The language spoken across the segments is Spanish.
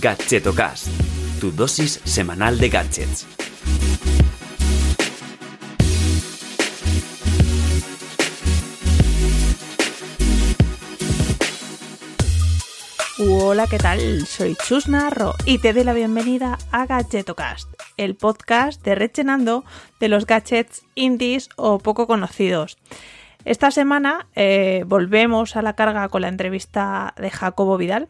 Gadgetocast, tu dosis semanal de gadgets. Hola, ¿qué tal? Soy Chus Narro y te doy la bienvenida a Gadgetocast, el podcast de Rechenando de los gadgets indies o poco conocidos. Esta semana eh, volvemos a la carga con la entrevista de Jacobo Vidal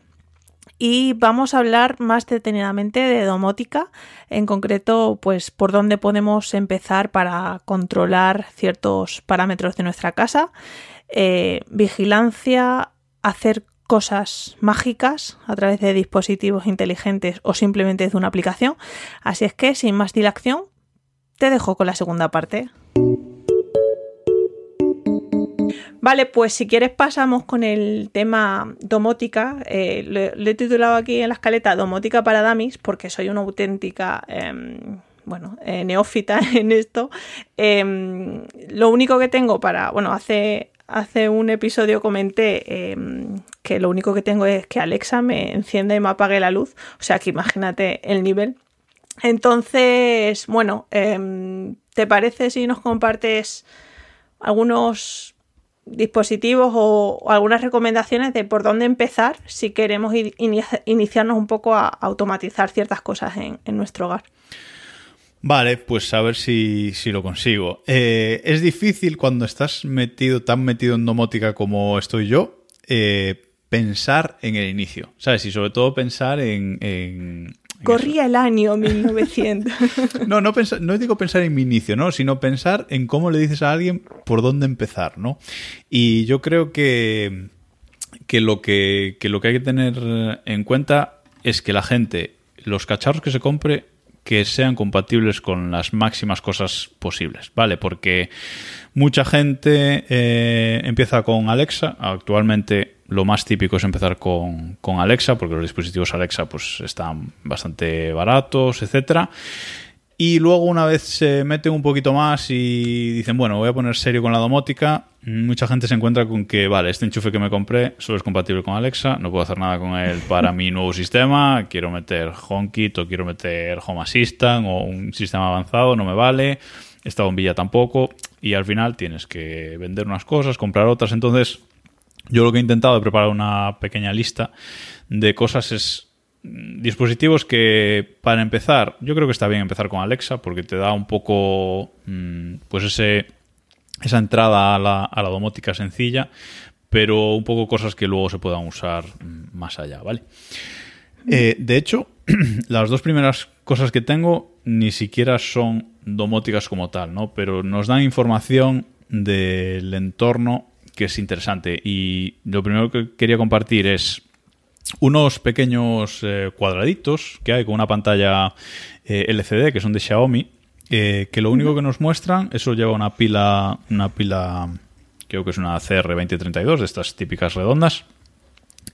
y vamos a hablar más detenidamente de domótica, en concreto, pues por dónde podemos empezar para controlar ciertos parámetros de nuestra casa, eh, vigilancia, hacer cosas mágicas a través de dispositivos inteligentes o simplemente de una aplicación. Así es que, sin más dilación, te dejo con la segunda parte. Vale, pues si quieres pasamos con el tema domótica. Eh, le, he titulado aquí en la escaleta domótica para damis porque soy una auténtica... Em, bueno, eh, neófita en esto. Em, lo único que tengo para, bueno, hace, hace un episodio comenté em, que lo único que tengo es que Alexa me encienda y me apague la luz. O sea que imagínate el nivel. Entonces, bueno, ¿te parece si nos compartes algunos dispositivos o, algunas recomendaciones de por dónde empezar si queremos iniciarnos un poco a automatizar ciertas cosas en nuestro hogar? Vale, pues a ver si, lo consigo. Eh, es difícil cuando estás metido, tan metido en domótica como estoy yo, eh, pensar en el inicio, ¿sabes? Y sobre todo pensar en... Corría el año 1900. no, no, no digo pensar en mi inicio, ¿no? Sino pensar en cómo le dices a alguien por dónde empezar, ¿no? Y yo creo que, que, lo, que, que lo que hay que tener en cuenta es que la gente, los cacharros que se compre, que sean compatibles con las máximas cosas posibles, ¿vale? Porque mucha gente eh, empieza con Alexa, actualmente lo más típico es empezar con, con, Alexa, porque los dispositivos Alexa pues están bastante baratos, etcétera. Y luego una vez se meten un poquito más y dicen, bueno, voy a poner serio con la domótica, mucha gente se encuentra con que, vale, este enchufe que me compré solo es compatible con Alexa, no puedo hacer nada con él para mi nuevo sistema, quiero meter HomeKit o quiero meter Home Assistant o un sistema avanzado, no me vale, esta bombilla tampoco, y al final tienes que vender unas cosas, comprar otras, entonces yo lo que he intentado de preparar una pequeña lista de cosas es dispositivos que, para empezar, yo creo que está bien empezar con Alexa porque te da un poco, mm, pues ese, esa entrada a la, a la domótica sencilla, pero un poco cosas que luego se puedan usar mm, más allá, ¿vale? Eh, de hecho, las dos primeras cosas que tengo ni siquiera son domóticas como tal, ¿no? Pero nos dan información del entorno que es interesante. Y lo primero que quería compartir es unos pequeños eh, cuadraditos que hay con una pantalla eh, LCD que son de Xiaomi, eh, que lo único que nos muestran, eso lleva una pila, una pila, creo que es una CR2032, de estas típicas redondas,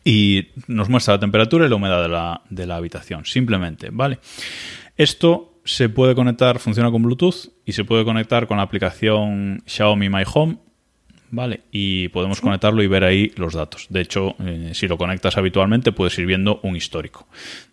y nos muestra la temperatura y la humedad de la, de la habitación, simplemente, ¿vale? Esto se puede conectar, funciona con Bluetooth y se puede conectar con la aplicación Xiaomi My Home ¿vale? Y podemos conectarlo y ver ahí los datos. De hecho, eh, si lo conectas habitualmente, puedes ir viendo un histórico.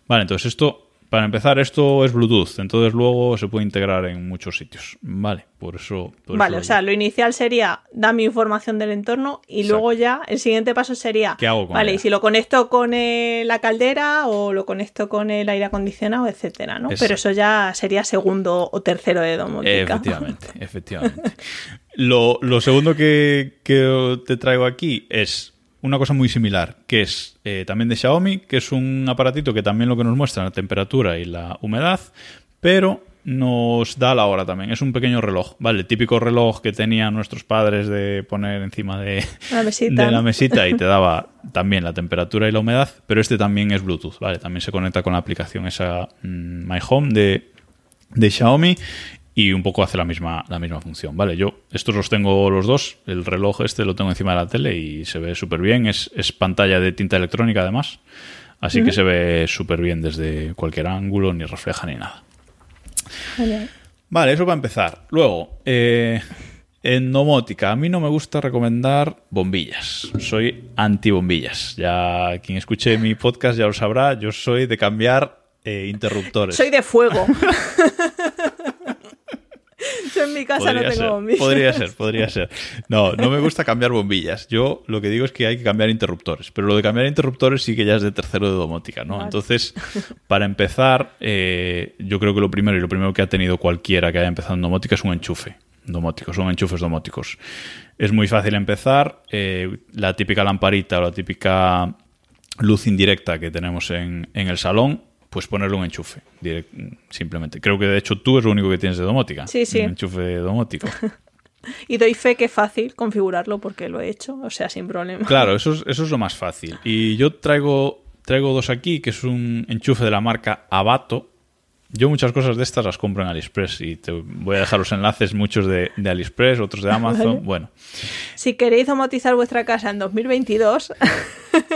Vale, entonces esto, para empezar, esto es Bluetooth, entonces luego se puede integrar en muchos sitios. Vale, por eso. vale, o sea, lo inicial sería dame información del entorno y luego ya el siguiente paso sería. ¿Qué hago con Vale, y si lo conecto con eh, la caldera o lo conecto con el aire acondicionado, etcétera, ¿no? Pero eso ya sería segundo o tercero de domótica. Efectivamente, efectivamente. Lo, segundo que, te traigo aquí es una cosa muy similar, que es eh, también de Xiaomi, que es un aparatito que también lo que nos muestra la temperatura y la humedad, pero nos da la hora también. Es un pequeño reloj, ¿vale? El típico reloj que tenían nuestros padres de poner encima de la mesita, de la mesita y te daba también la temperatura y la humedad, pero este también es Bluetooth, ¿vale? También se conecta con la aplicación esa mm, My Home de, de Xiaomi y un poco hace la misma, la misma función. Vale, yo estos los tengo los dos, el reloj este lo tengo encima de la tele y se ve súper bien, es, pantalla de tinta electrónica además, así que se ve súper bien desde cualquier ángulo, ni refleja ni nada. Vale, eso para empezar. Luego, eh, En domótica, a mí no me gusta recomendar bombillas. Soy anti bombillas. Ya quien escuche mi podcast ya lo sabrá. Yo soy de cambiar eh, interruptores. Soy de fuego. Yo en mi casa podría no tengo ser, bombillas. Podría ser, podría ser. No, no me gusta cambiar bombillas. Yo lo que digo es que hay que cambiar interruptores. Pero lo de cambiar interruptores sí que ya es de tercero de domótica, ¿no? Vale. Entonces, para empezar, eh, yo creo que lo primero y lo primero que ha tenido cualquiera que haya empezado en domótica es un enchufe domótico, son enchufes domóticos. Es muy fácil empezar. eh, la típica lamparita o la típica luz indirecta que tenemos en, en el salón, pues ponerle un enchufe, direct- simplemente. Creo que de hecho tú es lo único que tienes de domótica. Sí, sí. Un enchufe domótico. Y doy fe que es fácil configurarlo porque lo he hecho, o sea, sin problema. Claro, eso es, eso es lo más fácil. Y yo traigo, traigo dos aquí, que es un enchufe de la marca Abato. Yo muchas cosas de estas las compro en AliExpress y te voy a dejar los enlaces, muchos de, de AliExpress, otros de Amazon. Vale. Bueno, Si queréis domotizar vuestra casa en 2022,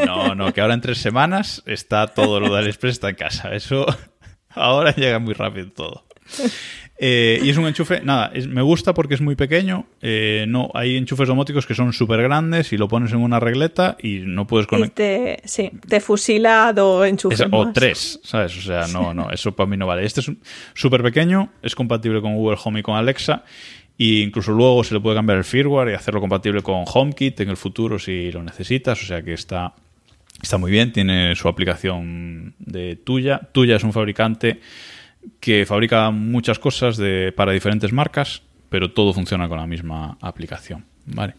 no, no, que ahora en tres semanas está todo lo de AliExpress está en casa. Eso ahora llega muy rápido todo. Eh, y es un enchufe, nada, es- me gusta porque es muy pequeño. eh, no, hay enchufes domóticos que son súper grandes y lo pones en una regleta y no puedes y conectar. sí, te fusila dos enchufes Es- o más. tres, ¿sabes? O sea, no, no, eso para mí no vale. Este es súper pequeño, es compatible con Google Home y con Alexa. E incluso luego se le puede cambiar el firmware y hacerlo compatible con HomeKit en el futuro si lo necesitas. O sea que está, está muy bien, tiene su aplicación de Tuya. Tuya es un fabricante que fabrica muchas cosas para diferentes marcas, pero todo funciona con la misma aplicación. ¿vale?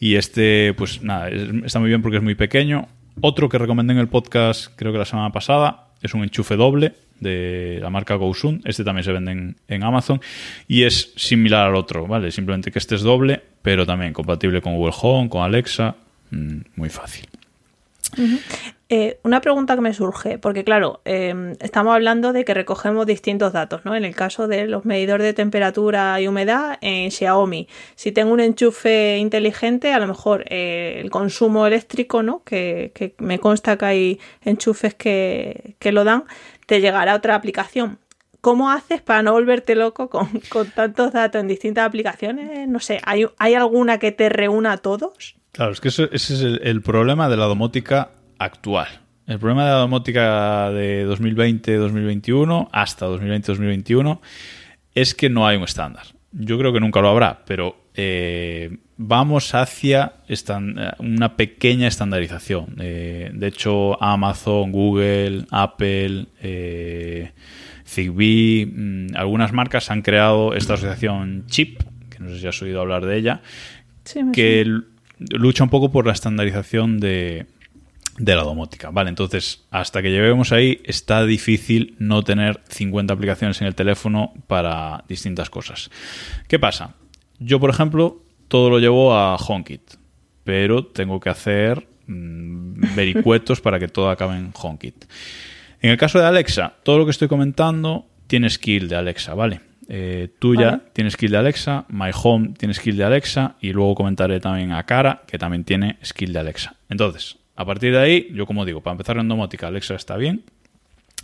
Y este, pues nada, es- está muy bien porque es muy pequeño. Otro que recomendé en el podcast, creo que la semana pasada, es un enchufe doble de la marca GoSun. Este también se vende en, en Amazon y es similar al otro, ¿vale? Simplemente que este es doble, pero también compatible con Google Home, con Alexa. Mm, muy fácil. Eh, una pregunta que me surge, porque claro, eh, estamos hablando de que recogemos distintos datos, ¿no? En el caso de los medidores de temperatura y humedad en Xiaomi, si tengo un enchufe inteligente, a lo mejor eh, el consumo eléctrico, ¿no? Que, que me consta que hay enchufes que, que lo dan, te llegará otra aplicación. ¿Cómo haces para no volverte loco con, con tantos datos en distintas aplicaciones? No sé, ¿hay, ¿hay alguna que te reúna a todos? Claro, es que eso- ese es el, el problema de la domótica actual. El problema de la domótica de 2020-2021 hasta 2020-2021 es que no hay un estándar. Yo creo que nunca lo habrá, pero eh, vamos hacia eh, una pequeña estandarización. Eh, de hecho, Amazon, Google, Apple, eh, Zigbee, mm, algunas marcas han creado esta asociación CHIP, que no sé si has oído hablar de ella, Sí, que lucha un poco por la estandarización de, de la domótica. Vale, entonces, hasta que lleguemos ahí, está difícil no tener 50 aplicaciones en el teléfono para distintas cosas. ¿Qué pasa? Yo, por ejemplo, todo lo llevo a HomeKit, pero tengo que hacer mm, vericuetos para que todo acabe en HomeKit. En el caso de Alexa, todo lo que estoy comentando tiene skill de Alexa, ¿vale? Eh, tuya Vale. tiene skill de Alexa, My Home tiene skill de Alexa y luego comentaré también a Cara, que también tiene skill de Alexa. Entonces, a partir de ahí, yo como digo, para empezar en domótica, Alexa está bien.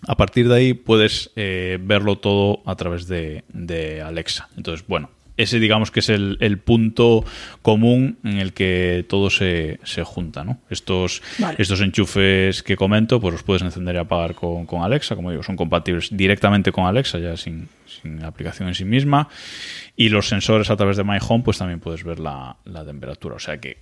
A partir de ahí puedes eh, verlo todo a través de, de Alexa. Entonces, bueno, ese digamos que es el, el punto común en el que todo se, se junta, ¿no? Estos, Vale. estos enchufes que comento, pues los puedes encender y apagar con, con Alexa, como digo, son compatibles directamente con Alexa, ya sin, sin la aplicación en sí misma. Y los sensores a través de My Home, pues también puedes ver la, la temperatura. O sea que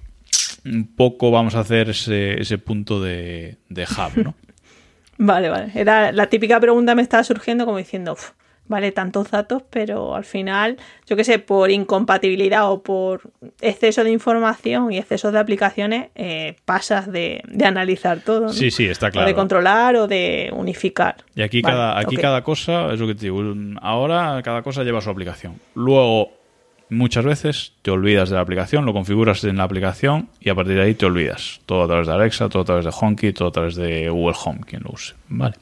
un poco vamos a hacer ese, ese punto de, de hub, ¿no? Vale, vale. Era la típica pregunta me estaba surgiendo como diciendo, "Uf, vale, tantos datos, pero al final, yo qué sé, por incompatibilidad o por exceso de información y exceso de aplicaciones, eh, pasas de, de analizar todo. ¿no? Sí, sí, está O de claro. controlar o de unificar. Y aquí, Vale, cada, aquí cada cosa, es lo que te digo, ahora cada cosa lleva su aplicación. Luego, muchas veces te olvidas de la aplicación, lo configuras en la aplicación y a partir de ahí te olvidas. Todo a través de Alexa, todo a través de HomeKit, todo a través de Google Home, quien lo use. Vale.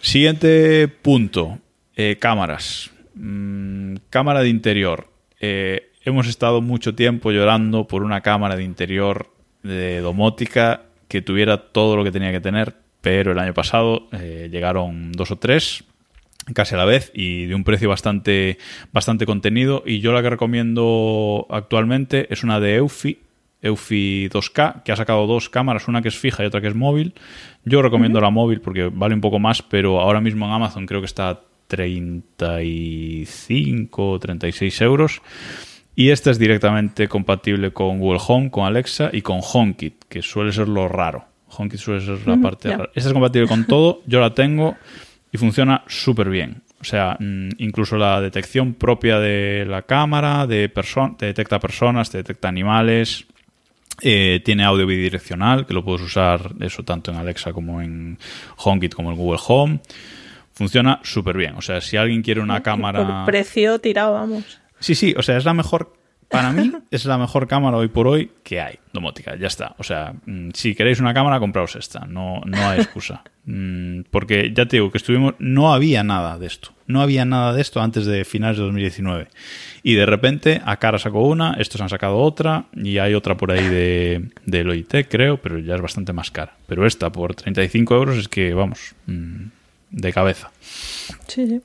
Siguiente punto, eh, cámaras. Mm, cámara de interior. Eh, hemos estado mucho tiempo llorando por una cámara de interior de domótica que tuviera todo lo que tenía que tener, pero el año pasado eh, llegaron dos o tres casi a la vez y de un precio bastante, bastante contenido. Y yo la que recomiendo actualmente es una de Eufy, Eufy 2K, que ha sacado dos cámaras, una que es fija y otra que es móvil. Yo recomiendo la móvil porque vale un poco más, pero ahora mismo en Amazon creo que está 35 o 36 euros. Y esta es directamente compatible con Google Home, con Alexa y con HomeKit, que suele ser lo raro. HomeKit suele ser la parte rara. Esta es compatible con todo, yo la tengo y funciona súper bien. O sea, mm, incluso la detección propia de la cámara, de te detecta personas, te detecta animales, eh, tiene audio bidireccional, que lo puedes usar eso tanto en Alexa como en HomeKit como en Google Home. Funciona súper bien. O sea, si alguien quiere una cámara... Por precio tirado, vamos. Sí, sí, o sea, es la mejor para mí es la mejor cámara hoy por hoy que hay, domótica, ya está. O sea, mm, si queréis una cámara, compraos esta, no, no hay excusa. Mm, porque ya te digo que estuvimos, no había nada de esto, no había nada de esto antes de finales de 2019. Y de repente, a cara sacó una, estos han sacado otra, y hay otra por ahí de, de Logitech, creo, pero ya es bastante más cara. Pero esta, por 35 euros, es que, vamos, mm, de cabeza. Sí, sí.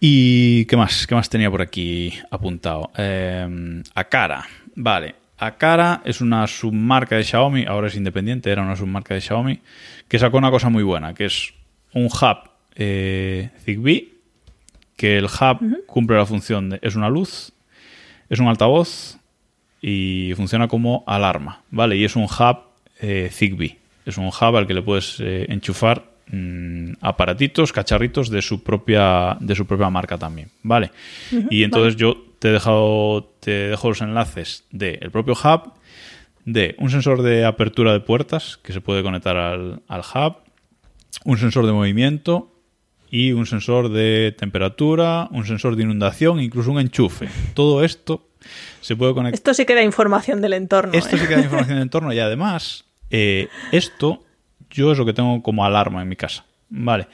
¿Y qué más? ¿Qué más tenía por aquí apuntado? Eh, Akara. Vale. Akara es una submarca de Xiaomi, ahora es independiente, era una submarca de Xiaomi, que sacó una cosa muy buena, que es un hub eh, Zigbee, que el hub cumple la función de... es una luz, es un altavoz y funciona como alarma, ¿vale? Y es un hub eh, Zigbee. Es un hub al que le puedes eh, enchufar Mm, aparatitos, cacharritos de su propia de su propia marca también, ¿vale? y entonces yo te he dejado te dejo los enlaces del propio hub, de un sensor de apertura de puertas que se puede conectar al, hub, un sensor de movimiento y un sensor de temperatura, un sensor de inundación, incluso un enchufe. Todo esto se puede conectar. Esto sí que da información del entorno. Esto ¿eh? sí que da información del entorno y además eh, esto yo es lo que tengo como alarma en mi casa. Vale.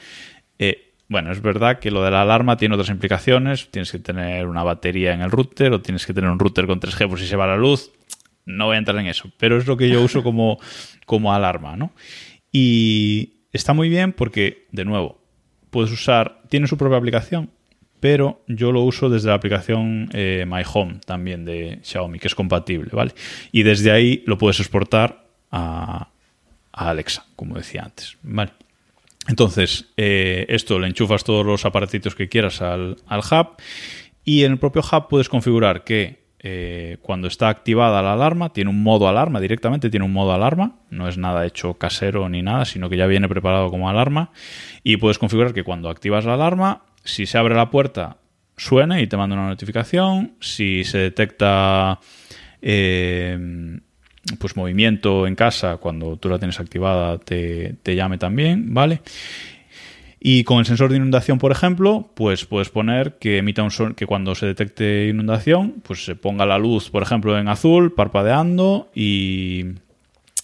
Eh, bueno, es verdad que lo de la alarma tiene otras implicaciones. Tienes que tener una batería en el router o tienes que tener un router con 3G por si se va la luz. No voy a entrar en eso, pero es lo que yo uso como, como alarma, ¿no? Y está muy bien porque, de nuevo, puedes usar, tiene su propia aplicación, pero yo lo uso desde la aplicación eh, My Home también de Xiaomi, que es compatible, ¿vale? Y desde ahí lo puedes exportar a, Alexa, como decía antes. Vale. Entonces, eh, esto le enchufas todos los aparatitos que quieras al, hub y en el propio hub puedes configurar que eh, cuando está activada la alarma, tiene un modo alarma, directamente tiene un modo alarma, no es nada hecho casero ni nada, sino que ya viene preparado como alarma y puedes configurar que cuando activas la alarma, si se abre la puerta, suene y te manda una notificación, si se detecta... Eh, pues movimiento en casa cuando tú la tienes activada te, llame también, ¿vale? Y con el sensor de inundación, por ejemplo, pues puedes poner que emita un son que cuando se detecte inundación, pues se ponga la luz, por ejemplo, en azul, parpadeando y,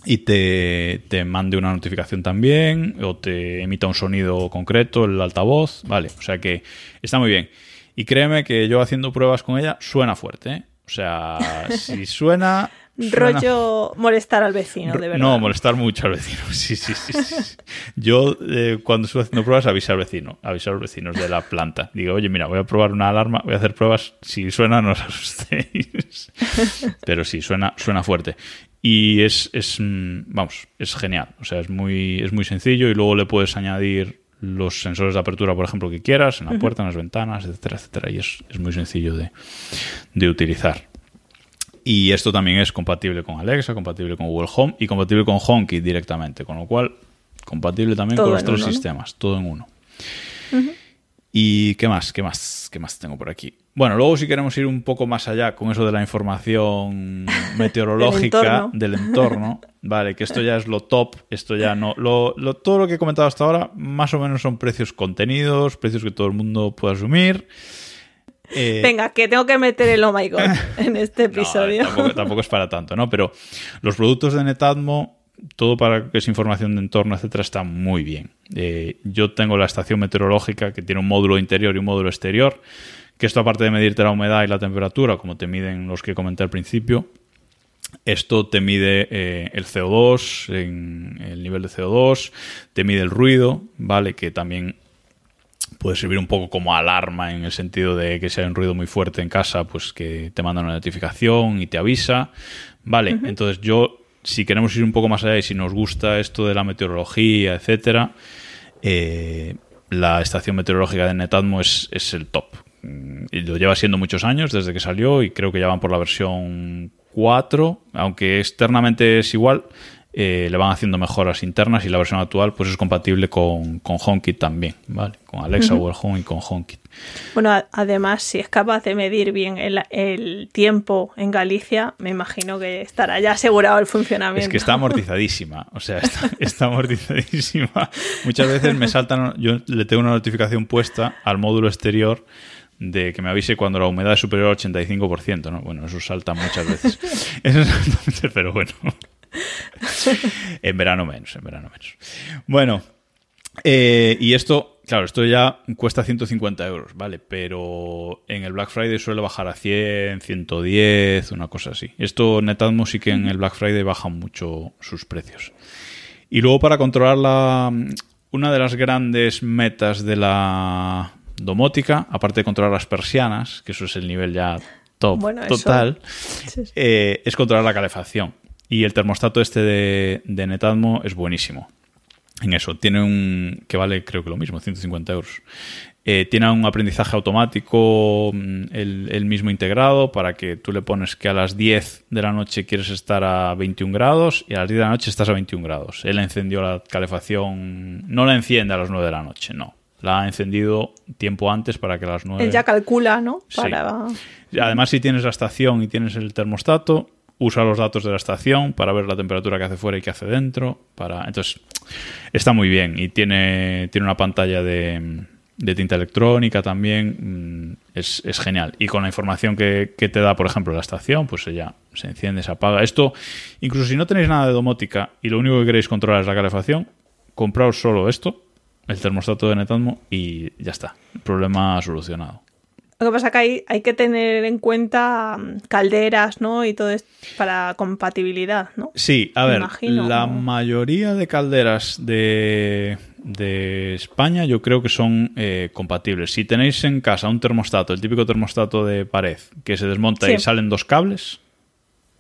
y te, te, mande una notificación también o te emita un sonido concreto, el altavoz, ¿vale? O sea que está muy bien. Y créeme que yo haciendo pruebas con ella suena fuerte, ¿eh? O sea, si suena, Rollo molestar al vecino, de verdad. No, molestar mucho al vecino. Sí, sí, sí. Yo, eh, cuando estoy haciendo pruebas, aviso al vecino, aviso a los vecinos de la planta. Digo, oye, mira, voy a probar una alarma, voy a hacer pruebas. Si suena, no os asustéis. Pero sí, suena, suena fuerte. Y es, es, mm, vamos, es genial. O sea, es muy, es muy sencillo y luego le puedes añadir los sensores de apertura, por ejemplo, que quieras, en la puerta, en las ventanas, etcétera, etcétera. Y es, es muy sencillo de, de utilizar. Y esto también es compatible con Alexa, compatible con Google Home y compatible con HomeKit directamente, con lo cual compatible también con los tres sistemas, todo en uno. ¿Y qué más? ¿Qué más? ¿Qué más tengo por aquí? Bueno, luego si queremos ir un poco más allá con eso de la información meteorológica del entorno, vale, que esto ya es lo top, esto ya no, lo, todo lo que he comentado hasta ahora más o menos son precios contenidos, precios que todo el mundo puede asumir. Eh, Venga, que tengo que meter el oh my god en este episodio. tampoco, es para tanto, ¿no? Pero los productos de Netatmo, todo para que es información de entorno, etcétera, está muy bien. Eh, yo tengo la estación meteorológica que tiene un módulo interior y un módulo exterior, que esto aparte de medirte la humedad y la temperatura, como te miden los que comenté al principio, esto te mide eh, el CO2, en el nivel de CO2, te mide el ruido, ¿vale? Que también puede servir un poco como alarma en el sentido de que si hay un ruido muy fuerte en casa, pues que te manda una notificación y te avisa. Vale, entonces yo, si queremos ir un poco más allá y si nos gusta esto de la meteorología, etcétera, eh, la estación meteorológica de Netatmo es, es el top. Mm, Y lo lleva siendo muchos años desde que salió y creo que ya van por la versión 4, aunque externamente es igual, eh, le van haciendo mejoras internas y la versión actual pues es compatible con, con HomeKit también, ¿vale? Con Alexa, Google Home y con HomeKit. Bueno, además, si es capaz de medir bien el, el tiempo en Galicia, me imagino que estará ya asegurado el funcionamiento. Es que está amortizadísima, o sea, está, está amortizadísima. Muchas veces me saltan, yo le tengo una notificación puesta al módulo exterior de que me avise cuando la humedad es superior al 85%, ¿no? Bueno, eso salta muchas veces. Eso salta, pero bueno. En verano menos, en verano menos. Bueno, eh, y esto, claro, esto ya cuesta 150 euros, ¿vale? Pero en el Black Friday suele bajar a 100, 110, una cosa así. Esto Netatmo sí que en el Black Friday bajan mucho sus precios. Y luego para controlar la, una de las grandes metas de la domótica, aparte de controlar las persianas, que eso es el nivel ya top Bueno, total, Sí, sí. eh, es controlar la calefacción. Y el termostato este de, de Netatmo es buenísimo. En eso, tiene un. que vale creo que lo mismo, 150 euros. Eh, tiene un aprendizaje automático, mm, el, el mismo integrado, para que tú le pones que a las 10 de la noche quieres estar a 21 grados y a las 10 de la noche estás a 21 grados. Él encendió la calefacción, no la enciende a las 9 de la noche, no. La ha encendido tiempo antes para que a las 9. Él ya calcula, ¿no? Sí. Para... Además, si tienes la estación y tienes el termostato, usa los datos de la estación para ver la temperatura que hace fuera y que hace dentro. Para... Entonces, está muy bien. Y tiene, tiene una pantalla de, tinta electrónica también. mm, Es, es genial. Y con la información que, que te da, por ejemplo, la estación, pues ella se enciende, se apaga. Esto, incluso si no tenéis nada de domótica y lo único que queréis controlar es la calefacción, compraos solo esto, el termostato de Netatmo, y ya está. El problema solucionado. Lo que pasa que hay, hay que tener en cuenta mm, calderas, ¿no? Y todo esto para compatibilidad, ¿no? Sí, a ver, imagino, la mayoría de calderas de, de España yo creo que son eh, compatibles. Si tenéis en casa un termostato, el típico termostato de pared, que se desmonta Sí. y salen dos cables,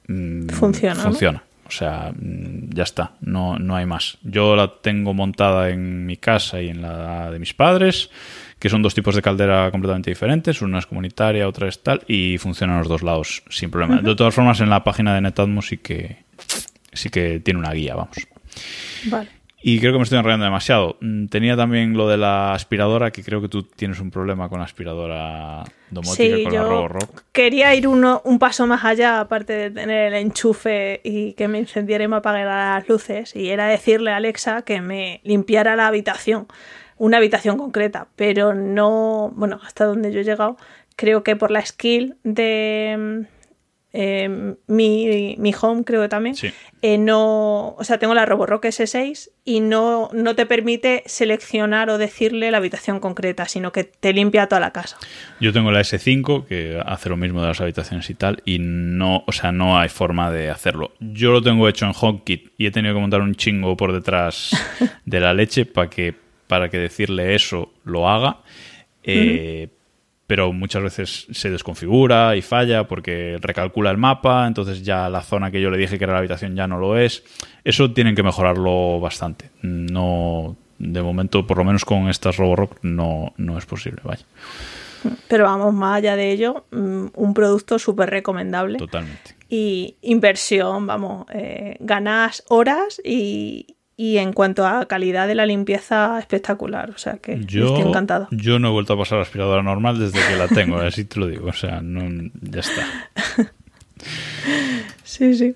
mm, Funciona, ¿no? Funciona. O sea, mm, ya está, no, no hay más. Yo la tengo montada en mi casa y en la de mis padres, que son dos tipos de caldera completamente diferentes, una es comunitaria, otra es tal, y funcionan los dos lados sin problema. De todas formas, en la página de Netatmo sí que, sí que tiene una guía, vamos. Vale. Y creo que me estoy enrollando demasiado. Mm, Tenía también lo de la aspiradora, que creo que tú tienes un problema con la aspiradora domótica, Sí, con la yo Roborock. quería ir uno, un paso más allá, aparte de tener el enchufe y que me encendiera y me apagara las luces, y era decirle a Alexa que me limpiara la habitación, una habitación concreta, pero no, bueno, hasta donde yo he llegado, creo que por la skill de mm, eh, mi, mi home, creo que también, Sí. eh, no, o sea, tengo la Roborock S6 y no, no te permite seleccionar o decirle la habitación concreta, sino que te limpia toda la casa. Yo tengo la S5 que hace lo mismo de las habitaciones y tal y no, o sea, no hay forma de hacerlo. Yo lo tengo hecho en HomeKit y he tenido que montar un chingo por detrás de la leche para que para que decirle eso lo haga. Eh, Pero muchas veces se desconfigura y falla porque recalcula el mapa, entonces ya la zona que yo le dije que era la habitación ya no lo es. Eso tienen que mejorarlo bastante. No, de momento, por lo menos con estas Roborock, no, no es posible. Vaya, Pero vamos, más allá de ello, mm, un producto súper recomendable. totalmente. Y inversión, vamos, eh, ganas horas y, y en cuanto a calidad de la limpieza, espectacular. O sea que Yo, estoy encantada. yo no he vuelto a pasar la aspiradora normal desde que la tengo, así te lo digo. O sea, no, ya está. Sí, sí.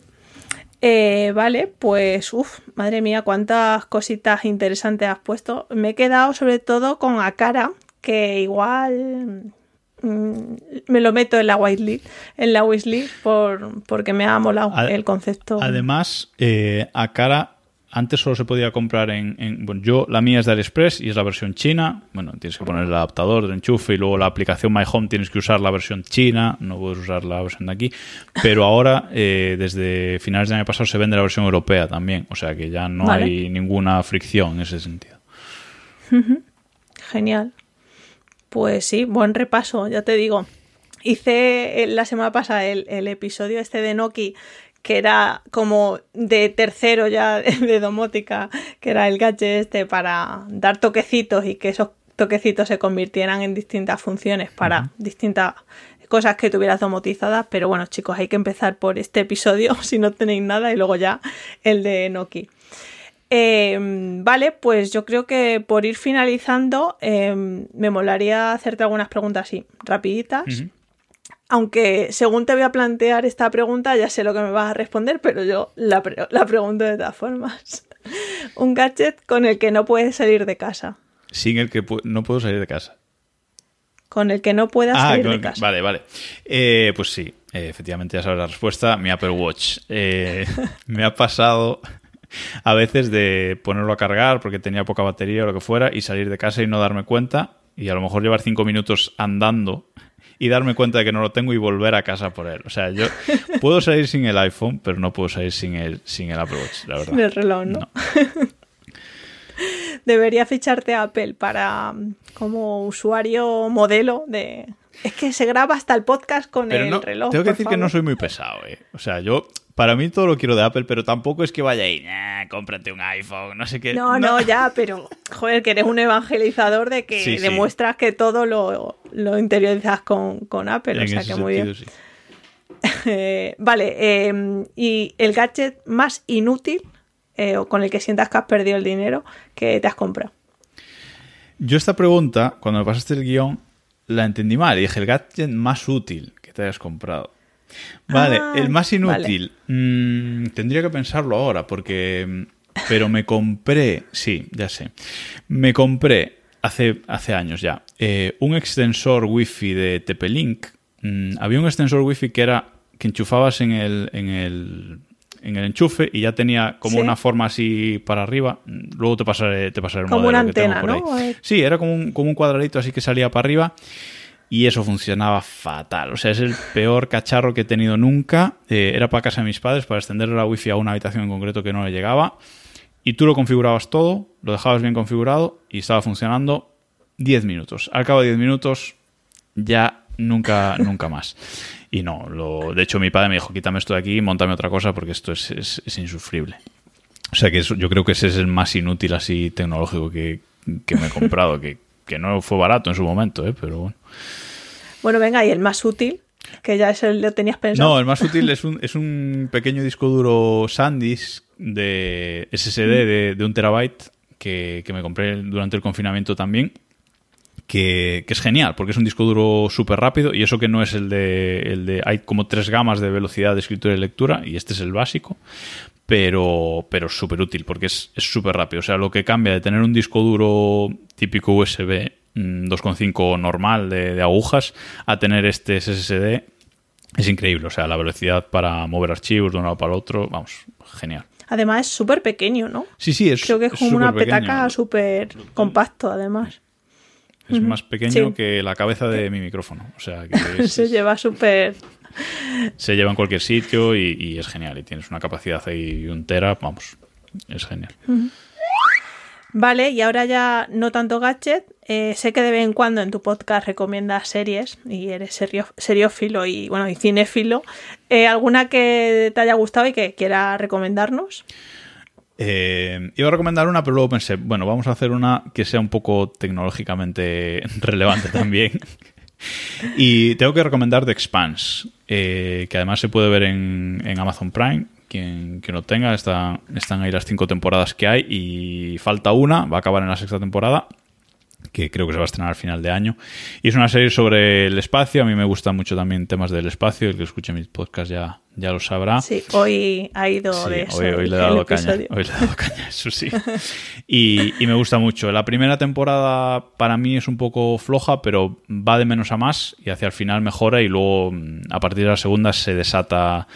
Eh, vale, pues, uff, madre mía, cuántas cositas interesantes has puesto. Me he quedado sobre todo con Akara, que igual mm, me lo meto en la whitelist, en la wishlist por, porque me ha molado Ad- el concepto. Además, eh, a cara, antes solo se podía comprar en, en- Bueno, yo, la mía es de AliExpress y es la versión china. Bueno, tienes que poner el adaptador de enchufe y luego la aplicación My Home tienes que usar la versión china, no puedes usar la versión de aquí. Pero ahora, eh, desde finales del año pasado, se vende la versión europea también. O sea que ya no Vale. hay ninguna fricción en ese sentido. Genial. Pues sí, buen repaso, ya te digo. Hice la semana pasada el, el episodio este de Noki que era como de tercero ya de domótica, que era el gadget este para dar toquecitos y que esos toquecitos se convirtieran en distintas funciones para distintas cosas que tuvieras domotizadas, pero bueno chicos, hay que empezar por este episodio si no tenéis nada y luego ya el de Noki. Em, vale, pues yo creo que por ir finalizando, em, me molaría hacerte algunas preguntas así, rapiditas. Aunque según te voy a plantear esta pregunta, ya sé lo que me vas a responder, pero yo la, la pregunto de todas formas. Un gadget con el que no puedes salir de casa. Sin el que no puedo salir de casa. Con el que no puedas ah, salir de casa. Vale, vale. Eh, pues sí, eh, efectivamente ya sabes la respuesta. Mi Apple Watch. Eh, me ha pasado a veces de ponerlo a cargar porque tenía poca batería o lo que fuera y salir de casa y no darme cuenta y a lo mejor llevar cinco minutos andando y darme cuenta de que no lo tengo y volver a casa por él. O sea, yo puedo salir sin el iPhone, pero no puedo salir sin el, sin el Apple Watch, la verdad. El reloj, ¿no? Debería ficharte Apple para como usuario modelo de es que se graba hasta el podcast con el reloj. Tengo que decir que no soy muy pesado, ¿eh? O sea, yo, para mí todo lo quiero de Apple, pero tampoco es que vaya ahí, cómprate un iPhone, no sé qué. No, no, ya, pero, joder, que eres un evangelizador de que demuestras que todo lo, interiorizas con, Apple, o sea que muy bien. vale, em, y el gadget más inútil eh, o con el que sientas que has perdido el dinero que te has comprado. Yo esta pregunta, cuando me pasaste el guion, la entendí mal. Y dije, el gadget más útil que te hayas comprado. Vale, ah, el más inútil. Mm, tendría que pensarlo ahora, porque. Pero me compré. Sí, ya sé. Me compré hace, hace años ya eh, un extensor wifi de TP-Link. Mm, había un extensor wifi que era. que enchufabas en el, en el en el enchufe y ya tenía como una forma así para arriba. Luego te pasaré, te pasaré el como una antena, ¿no? Sí, era como un, como un cuadradito así que salía para arriba y eso funcionaba fatal. O sea, es el peor cacharro que he tenido nunca. Eh, era para casa de mis padres, para extender la wifi a una habitación en concreto que no le llegaba. Y tú lo configurabas todo, lo dejabas bien configurado y estaba funcionando 10 minutos. Al cabo de 10 minutos ya nunca, nunca más. Y no, lo, de hecho mi padre me dijo, quítame esto de aquí y montame otra cosa porque esto es, es, insufrible. O sea que yo creo que ese es el más inútil así tecnológico que, me he comprado, que, no fue barato en su momento, ¿eh? pero bueno. Bueno, venga, y el más útil, que ya es el lo tenías pensado. No, el más útil es un, es un pequeño disco duro SanDisk de SSD de, de un terabyte que, que me compré durante el confinamiento también que, es genial, porque es un disco duro súper rápido y eso que no es el de, el de... Hay como tres gamas de velocidad de escritura y lectura y este es el básico, pero, pero súper útil porque es súper rápido. O sea, lo que cambia de tener un disco duro típico USB 2.5 mm, normal de, agujas a tener este SSD es increíble. O sea, la velocidad para mover archivos de un lado para el otro, vamos, genial. Además es súper pequeño, ¿no? Sí, sí, es Creo que es como una petaca súper compacto, además. Es más pequeño que la cabeza de mi micrófono. O sea, que se lleva súper... Se lleva en cualquier sitio y, es genial. Y tienes una capacidad ahí un tera, vamos, es genial. Vale, y ahora ya no tanto gadget. Eh, sé que de vez en cuando en tu podcast recomiendas series y eres serio, seriófilo y bueno y cinéfilo. Eh, ¿Alguna que te haya gustado y que quiera recomendarnos? Eh, iba a recomendar una, pero luego pensé, bueno, vamos a hacer una que sea un poco tecnológicamente relevante también. y tengo que recomendar The Expanse, eh, que además se puede ver en, Amazon Prime. Quien, lo tenga, están ahí las cinco temporadas que hay y falta una, va a acabar en la sexta temporada que creo que se va a estrenar al final de año. Y es una serie sobre el espacio. A mí me gustan mucho también temas del espacio. El que escuche mis podcast ya, ya lo sabrá. Sí, hoy ha ido de eso. Hoy, le he dado caña. Hoy le he dado caña, eso sí. Y, y, me gusta mucho. La primera temporada para mí es un poco floja, pero va de menos a más y hacia el final mejora y luego a partir de la segunda se desata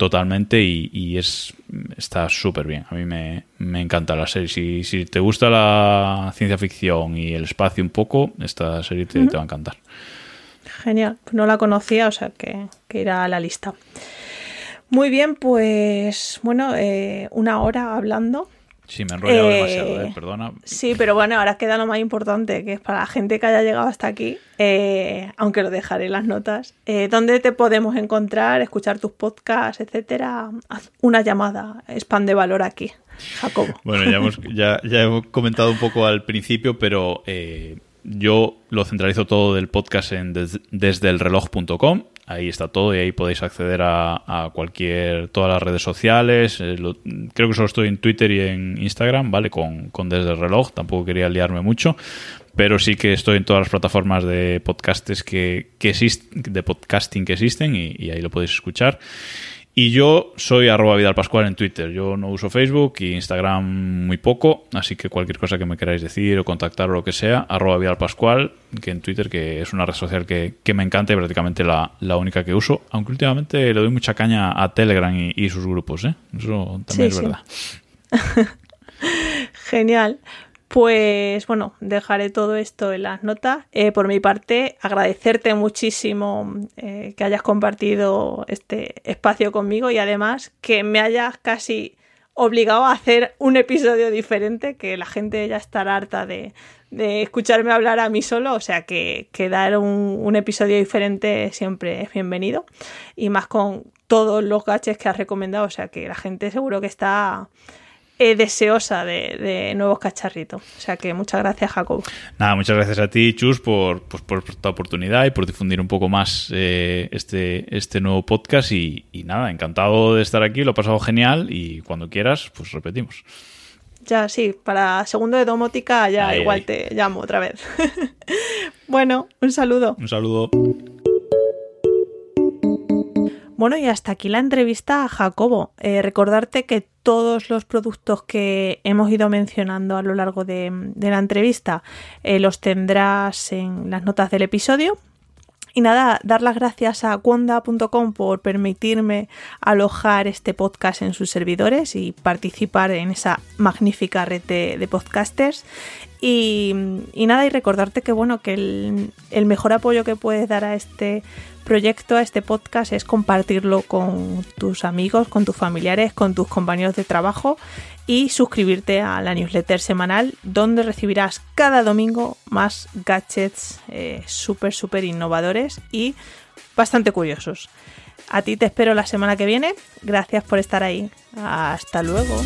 totalmente y, es está súper bien. A mí me, encanta la serie. Si, si, te gusta la ciencia ficción y el espacio un poco, esta serie te, va a encantar. Genial, no la conocía, o sea que, que irá a la lista. Muy bien, pues bueno, eh, una hora hablando. Sí, me he enrollado Eh, demasiado, ¿eh? perdona. Sí, pero bueno, ahora queda lo más importante, que es para la gente que haya llegado hasta aquí, eh, aunque lo dejaré en las notas, eh, ¿dónde te podemos encontrar, escuchar tus podcasts, etcétera? Haz una llamada, spam de valor aquí, Jacobo. Bueno, ya hemos, ya, ya hemos comentado un poco al principio, pero eh, yo lo centralizo todo del podcast en des- desde el reloj.com. Ahí está todo y ahí podéis acceder a, cualquier, todas las redes sociales. eh, creo que solo estoy en Twitter y en Instagram, ¿vale? Con, con desde el reloj. Tampoco quería liarme mucho. Pero sí que estoy en todas las plataformas de podcastes que, que exist- de podcasting que existen y, y ahí lo podéis escuchar. Y yo soy arroba Vidal Pascual en Twitter. Yo no uso Facebook y Instagram muy poco, así que cualquier cosa que me queráis decir o contactar o lo que sea, arroba Vidal Pascual, que en Twitter, que es una red social que, que me encanta y prácticamente la, la única que uso, aunque últimamente le doy mucha caña a Telegram y, y sus grupos, ¿eh? Eso también Sí, es sí. verdad. Genial. Pues bueno, dejaré todo esto en las notas. Eh, por mi parte, agradecerte muchísimo eh, que hayas compartido este espacio conmigo y además que me hayas casi obligado a hacer un episodio diferente, que la gente ya estará harta de, de escucharme hablar a mí solo, o sea que, que dar un, un episodio diferente siempre es bienvenido. Y más con todos los gaches que has recomendado, o sea que la gente seguro que está eh, deseosa de, de nuevos cacharritos. O sea que muchas gracias, Jacob. Nada, muchas gracias a ti, Chus, por, pues, por esta oportunidad y por difundir un poco más eh, este, este nuevo podcast. Y, y nada, encantado de estar aquí, lo he pasado genial y cuando quieras, pues repetimos. Ya sí, para segundo de domótica ya Ahí, igual ahí. te llamo otra vez. bueno, un saludo. Un saludo. Bueno, y hasta aquí la entrevista a Jacobo. Eh, recordarte que todos los productos que hemos ido mencionando a lo largo de, la entrevista eh, los tendrás en las notas del episodio. Y nada, dar las gracias a Wanda.com por permitirme alojar este podcast en sus servidores y participar en esa magnífica red de podcasters. Y, nada, y recordarte que bueno, que el, el mejor apoyo que puedes dar a este proyecto, a este podcast, es compartirlo con tus amigos, con tus familiares, con tus compañeros de trabajo y suscribirte a la newsletter semanal donde recibirás cada domingo más gadgets eh, súper, súper innovadores y bastante curiosos. A ti te espero la semana que viene. Gracias por estar ahí. Hasta luego.